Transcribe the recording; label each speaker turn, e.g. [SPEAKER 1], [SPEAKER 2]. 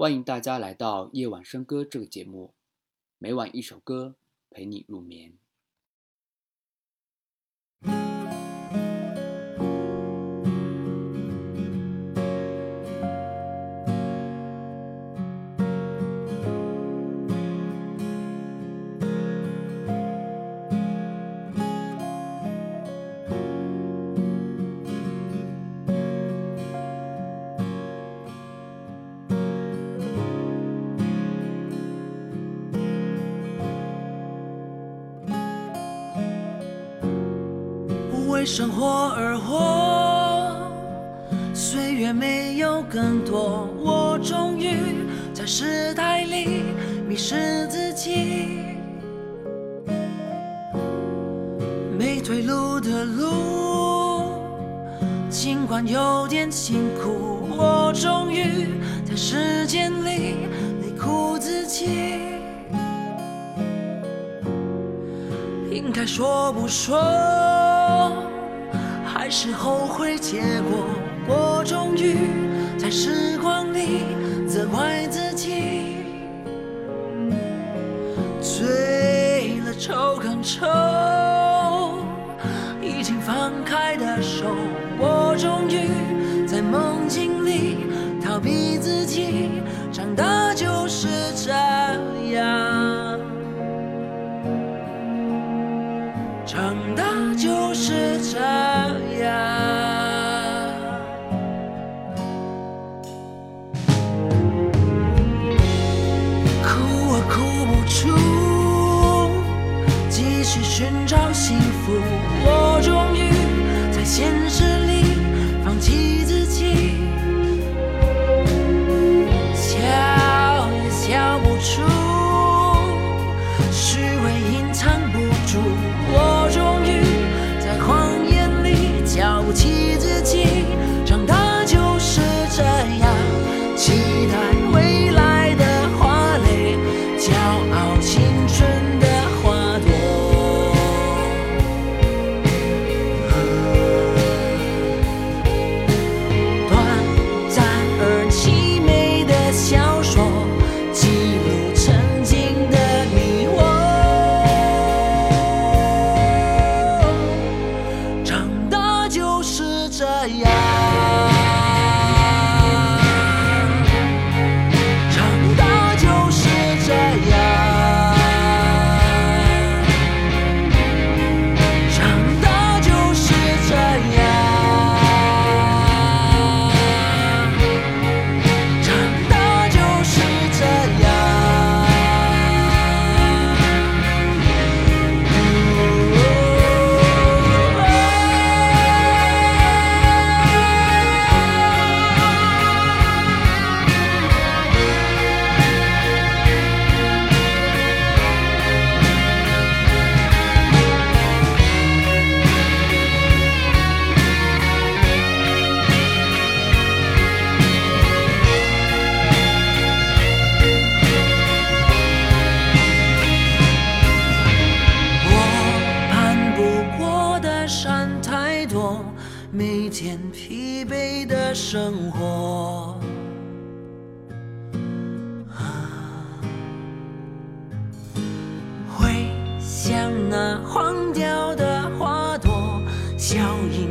[SPEAKER 1] 欢迎大家来到夜晚笙歌这个节目，每晚一首歌陪你入眠。
[SPEAKER 2] 生活而活，岁月没有更多，我终于在时代里迷失自己。没退路的路，尽管有点辛苦，我终于在时间里累苦自己。应该说不说，还是后悔结果？我终于在时光里责怪自己，醉了抽更愁，已经放开的手，我终于在梦境里逃避自己，长大就是这样。长大就是这样。傲青每天疲惫的生活。啊会像那黄掉的花朵，效应